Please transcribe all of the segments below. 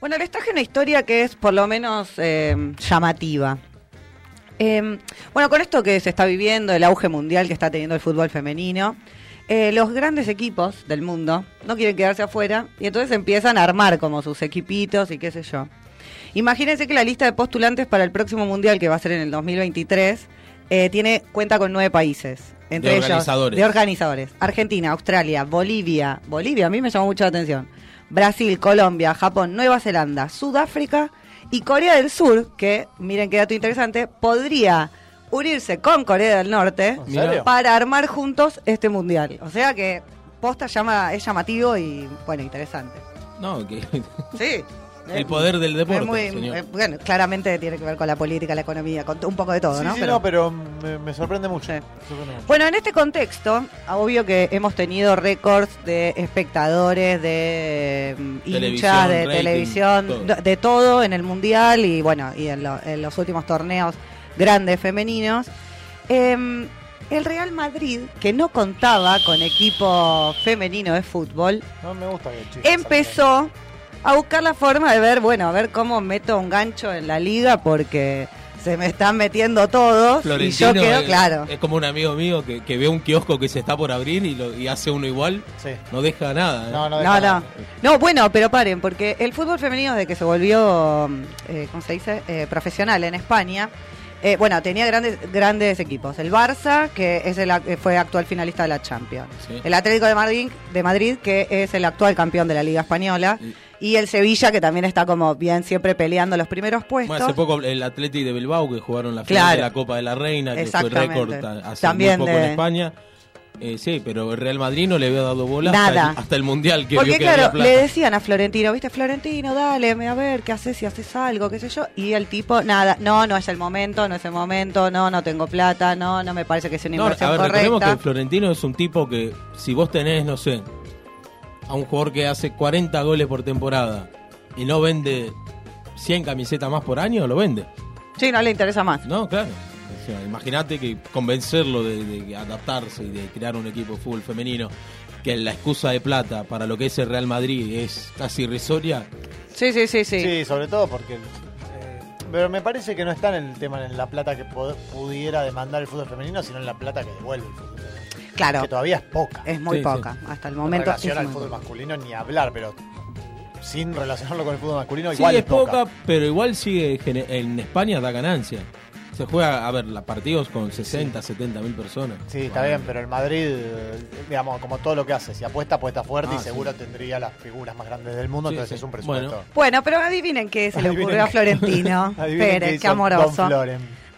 Bueno, les traje una historia que es por lo menos eh, llamativa. Eh, bueno, con esto que se está viviendo, el auge mundial que está teniendo el fútbol femenino, eh, los grandes equipos del mundo no quieren quedarse afuera y entonces empiezan a armar como sus equipitos y qué sé yo. Imagínense que la lista de postulantes para el próximo mundial, que va a ser en el 2023, eh, tiene cuenta con nueve países. Entre De ellos, organizadores. de organizadores. Argentina, Australia, Bolivia. Bolivia a mí me llamó mucho la atención. Brasil, Colombia, Japón, Nueva Zelanda, Sudáfrica y Corea del Sur, que, miren qué dato interesante, podría unirse con Corea del Norte para armar juntos este mundial. O sea que posta llama, es llamativo y, bueno, interesante. No, que Sí. el poder del deporte, Es muy- señor. eh, bueno, claramente tiene que ver con la política, la economía, con un poco de todo, sí, ¿no? sí, Pero- no, pero me, me sorprende mucho. Sí. me sorprende mucho. Bueno, en este contexto, obvio que hemos tenido récords de espectadores, de mm, hinchas, de rating, televisión, todo. de- todo en el mundial y bueno, y en, lo- en los últimos torneos grandes femeninos. Em, el Real Madrid, que no contaba con equipo femenino de fútbol, No me gusta que empezó a buscar la forma de ver, bueno, a ver cómo meto un gancho en la liga porque se me están metiendo todos y yo quedo, es, claro. es como un amigo mío que, que ve un kiosco que se está por abrir y, lo, y hace uno igual, Sí. no deja nada. ¿eh? No, no, No, deja no. nada. No, bueno, pero paren, porque el fútbol femenino desde que se volvió, eh, ¿cómo se dice? Eh, profesional en España, eh, bueno, tenía grandes grandes equipos. El Barça, que es el, eh, fue actual finalista de la Champions. Sí. El Atlético de Madrid, de Madrid, que es el actual campeón de la Liga Española. Y- Y el Sevilla, que también está como bien siempre peleando los primeros puestos. Bueno, hace poco el Atleti de Bilbao que jugaron la final Claro. de la Copa de la Reina, que fue récord hace También muy poco de- en España. Eh, sí, pero el Real Madrid no le había dado bola Nada. Hasta, el, hasta el Mundial que Porque vio que claro, había plata. le decían a Florentino, viste, Florentino, dale, a ver, ¿qué haces si haces algo, qué sé yo? Y el tipo, nada, no, no es el momento, no es el momento, no, no tengo plata, no, no me parece que sea una No, inversión a ver, recordemos correcta. que Florentino es un tipo que, si vos tenés, no sé, a un jugador que hace 40 goles por temporada y no vende 100 camisetas más por año, lo vende. Sí, no le interesa más. No, claro. O sea, Imagínate que convencerlo de, de adaptarse y de crear un equipo de fútbol femenino, que la excusa de plata para lo que es el Real Madrid es casi irrisoria. Sí, sí, sí, sí. Sí, sobre todo porque. eh, pero me parece que no está en el tema en la plata que pudiera demandar el fútbol femenino, sino en la plata que devuelve el fútbol. Claro, Que todavía es poca. es muy Sí, poca. Hasta el En momento. relación es al muy fútbol masculino ni hablar, pero sin relacionarlo con el fútbol masculino, Sí, igual es poca, pero igual sigue en España da ganancia. Se juega, a ver, partidos con 60, 70 mil personas. Sí, está bien, pero el Madrid, digamos, como todo lo que hace, si apuesta, apuesta fuerte Ah, y seguro tendría las figuras más grandes del mundo, Sí, entonces sí. es un presupuesto. Bueno. Bueno, pero adivinen qué se le ocurrió a Florentino. Adivinen Pérez, qué, amoroso.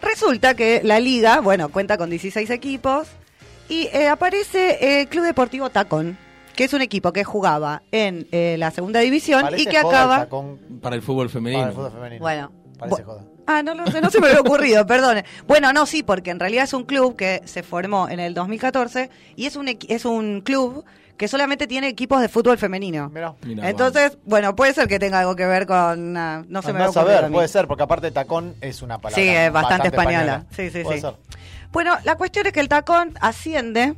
Resulta que la liga, bueno, cuenta con 16 equipos y eh, aparece el Club Deportivo Tacón, que es un equipo que jugaba en eh, la segunda división Parece y que joda el acaba... tacón Para el fútbol femenino. para el fútbol femenino. Bueno, Parece bu- joda. Ah, no, lo sé, no se me había ocurrido, perdone. Bueno, no, sí, porque en realidad es un club que se formó en el 2014 y es un, es un club que solamente tiene equipos de fútbol femenino. Mirá. Mirá, Entonces, bueno, puede ser que tenga algo que ver con... ah, no se me Andá había a saber, puede ser, porque aparte tacón es una palabra Sí, es bastante española. Sí, sí, Puede sí. ser. Bueno, la cuestión es que el Tacón asciende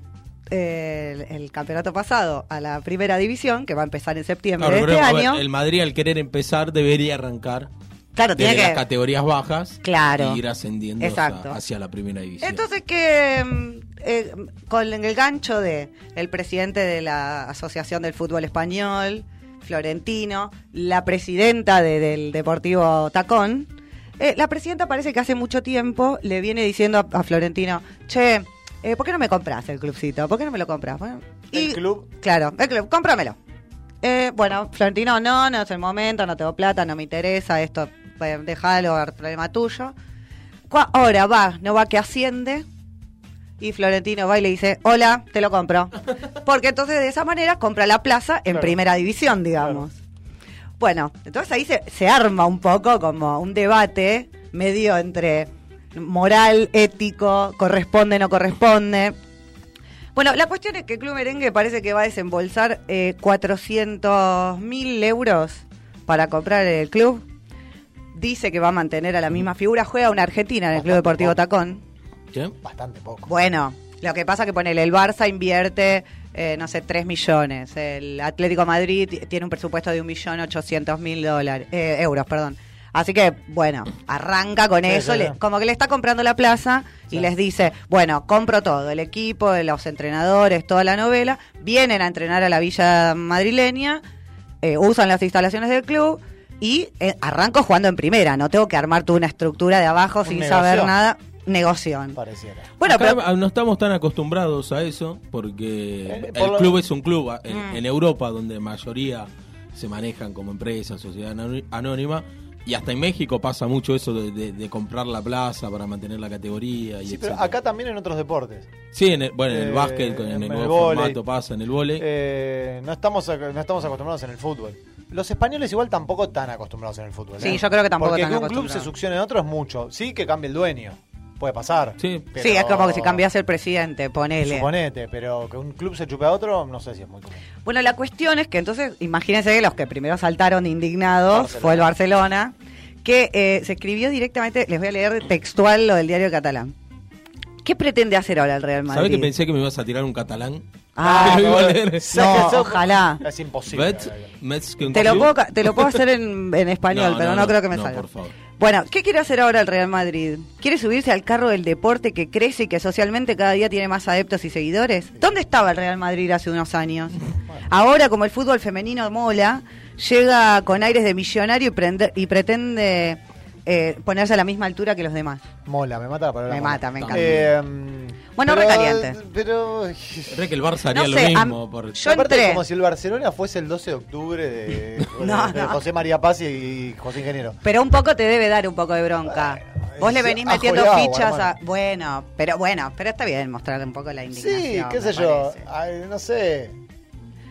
eh, el, el campeonato pasado a la primera división, que va a empezar en septiembre Claro, de este pero, a ver, año. el Madrid al querer empezar debería arrancar claro, desde tiene las categorías bajas Claro. y ir ascendiendo Exacto. hacia, hacia la primera división. Entonces que mm, eh, con el gancho de el presidente de la Asociación del Fútbol Español, Florentino, la presidenta de- del Deportivo Tacón, eh, la presidenta parece que hace mucho tiempo le viene diciendo a, a Florentino, che, eh, ¿por qué no me compras el clubcito? ¿Por qué no me lo compras? Bueno, El club. Claro, el club, cómpramelo. Eh, bueno, Florentino, no, no es el momento, no tengo plata, no me interesa, esto, déjalo, es problema tuyo. Ahora va, no va que asciende. Y Florentino va y le dice, hola, te lo compro. Porque entonces de esa manera compra la plaza en Claro. primera división, digamos. Bueno, entonces ahí se, se arma un poco como un debate medio entre moral, ético, corresponde, no corresponde. Bueno, la cuestión es que el Club Merengue parece que va a desembolsar eh, 400 mil euros para comprar el club. Dice que va a mantener a la misma figura. Juega una Argentina en el Club Deportivo poco. Tacón. ¿Qué? Bastante poco. Bueno, Lo que pasa que ponele, el Barça invierte, eh, no sé, 3 millones. El Atlético Madrid tiene un presupuesto de 1.800.000 dólares, eh, euros, perdón. Así que, bueno, arranca con Sí, eso, sí, le- sí. como que le está comprando la plaza y Sí. les dice, bueno, compro todo, el equipo, los entrenadores, toda la novela, vienen a entrenar a la villa madrileña, eh, usan las instalaciones del club y eh, arranco jugando en primera, no tengo que armar toda una estructura de abajo Un sin negocio. saber nada, negoción. Pareciera. Bueno, Acá pero... no estamos tan acostumbrados a eso porque Eh, por el lo- club es un club en, Mm. en Europa donde mayoría se manejan como empresa, sociedad anó- anónima y hasta en México pasa mucho eso de, de- de comprar la plaza para mantener la categoría y Sí, pero acá también en otros deportes. Sí, en el, bueno, en el Eh, básquet, con- en el el nuevo formato pasa, en el vóley. Eh, no, estamos, no estamos acostumbrados en el fútbol. Los españoles igual tampoco tan acostumbrados en el fútbol. Sí, ¿eh? yo creo que tampoco Porque tan que un club se succione en otro es mucho. Sí que cambie el dueño. Puede pasar. Sí. pero- Sí, es como que si cambiase el presidente, ponele. Suponete, pero que un club se chupe a otro, no sé si es muy común. Bueno, la cuestión es que entonces, imagínense que los que primero saltaron indignados Barcelona. fue el Barcelona, que eh, se escribió directamente, les voy a leer textual lo del diario catalán. ¿Qué pretende hacer ahora el Real Madrid? ¿Sabés que pensé que me ibas a tirar un catalán? Ah. No, ojalá. Es imposible. Bet, Mets que un Te lo, puedo, te lo puedo hacer en, en español, No, pero no, no, no, creo que me no, salga. por favor. Bueno, ¿qué quiere hacer ahora el Real Madrid? ¿Quiere subirse al carro del deporte que crece y que socialmente cada día tiene más adeptos y seguidores? ¿Dónde estaba el Real Madrid hace unos años? Ahora, como el fútbol femenino mola, llega con aires de millonario y, prende- y pretende eh, ponerse a la misma altura que los demás. Mola, me mata la palabra. Me mola. mata, me encanta. Eh, Bueno, pero- recaliente. Pero. Creo que el Barça haría No lo sé, mismo. am- por- yo Aparte, entré. como si el Barcelona fuese el 12 de octubre de, No, de no. José María Paz y José Ingeniero. Pero un poco te debe dar un poco de bronca. Vos le venís metiendo agua, fichas a... Bueno, pero bueno, pero está bien mostrar un poco la indignación. Sí, qué sé yo. Ay, no sé.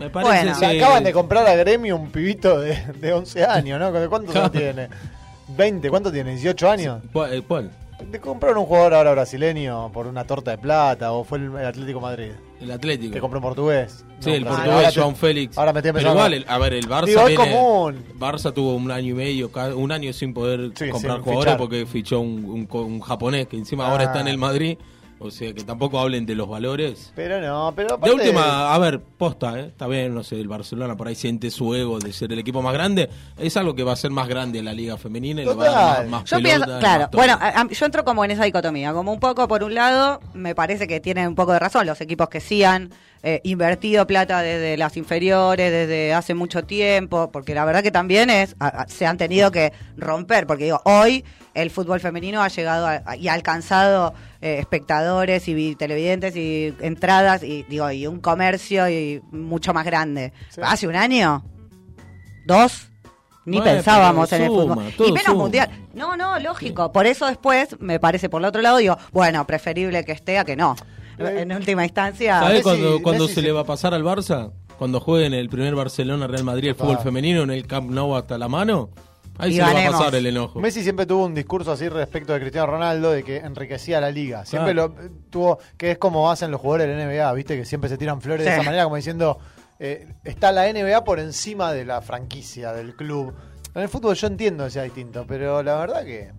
Me parece Bueno. Se que- acaban de comprar a Gremio un pibito de, de 11 años, ¿no? ¿De ¿Cuántos años tiene? ¿20? ¿Cuánto tiene? ¿18 años? ¿Cuál? Le compraron un jugador ahora brasileño por una torta de plata o fue el, el Atlético Madrid El Atlético. que compró un portugués. Sí, No, el portugués te- Joan Félix. ahora me estoy Pero igual, el- a ver, el Barça Digo, viene- común. Barça tuvo un año y medio, un año sin poder Sí, comprar sin jugadores fichar. porque fichó un, un un japonés que encima Ah. ahora está en el Madrid. O sea, que tampoco hablen de los valores. Pero no, pero De última, a ver, posta, ¿eh? está bien, no sé, el Barcelona por ahí siente su ego de ser el equipo más grande. Es algo que va a ser más grande en la liga femenina y le va a dar Total. más, más Yo pelota, pienso, claro, más bueno, a- a- yo entro como en esa dicotomía, como un poco por un lado, me parece que tienen un poco de razón los equipos que sí han eh, invertido plata desde las inferiores, desde hace mucho tiempo, porque la verdad que también es, a- a- se han tenido que romper, porque digo, hoy el fútbol femenino ha llegado a- y ha alcanzado eh, espectadores y vi- televidentes y entradas y digo, y un comercio y mucho más grande. Sí. Hace un año, dos, ni Bueno, pensábamos en el fútbol. Y menos suma. mundial. No, no, lógico. Por eso después, me parece por el otro lado, digo, bueno, preferible que esté a que no. Eh, En última instancia. ¿Sabes cuando, cuando se le va a pasar al Barça? Cuando jueguen el primer Barcelona-Real Madrid, el fútbol femenino en el Camp Nou hasta la mano. Ahí Y se le va a pasar el enojo. Messi siempre tuvo un discurso así respecto de Cristiano Ronaldo de que enriquecía la liga. Siempre Claro. lo eh, tuvo, que es como hacen los jugadores de la NBA, ¿viste? Que siempre se tiran flores de esa manera, como diciendo, eh, está la NBA por encima de la franquicia, del club. En el fútbol yo entiendo que sea distinto, pero la verdad que,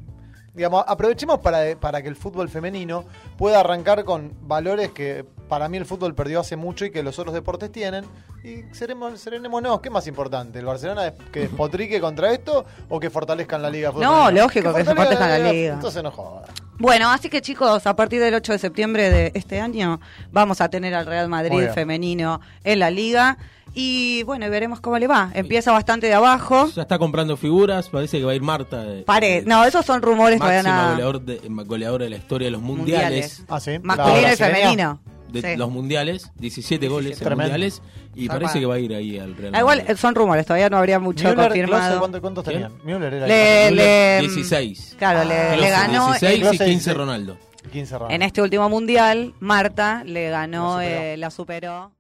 digamos, aprovechemos para, para que el fútbol femenino pueda arrancar con valores que para mí el fútbol perdió hace mucho y que los otros deportes tienen. Y seremos, serenémonos, ¿qué es más importante? ¿El Barcelona que despotrique contra esto o que fortalezcan la liga? fútbol No, lógico, que se fortalezcan la liga. Entonces no jodas. Bueno, así que chicos, a partir del 8 de septiembre de este año vamos a tener al Real Madrid femenino en la liga. Y bueno, y veremos cómo le va. Empieza bastante de abajo. Ya está comprando figuras, parece que va a ir Marta. eh, Pare, eh, no, esos son rumores todavía nada. goleador de, goleadora de la historia de los mundiales. Mundiales. Ah, sí. Masculino La y femenino. De Sí. los mundiales, 17 goles en Tremendo. mundiales. Y parece que va a ir ahí al Real Ah, igual Madrid. eh, son rumores, todavía no habría mucho Müller, confirmado. ¿cuánto- ¿Cuántos ¿Quién? tenían? Müller era Le- le- 16. Claro, le, Ah, le ganó 16 y Klose 15 dice- Ronaldo. 15 rounds. en este último mundial, Marta le ganó, La superó. eh, la superó.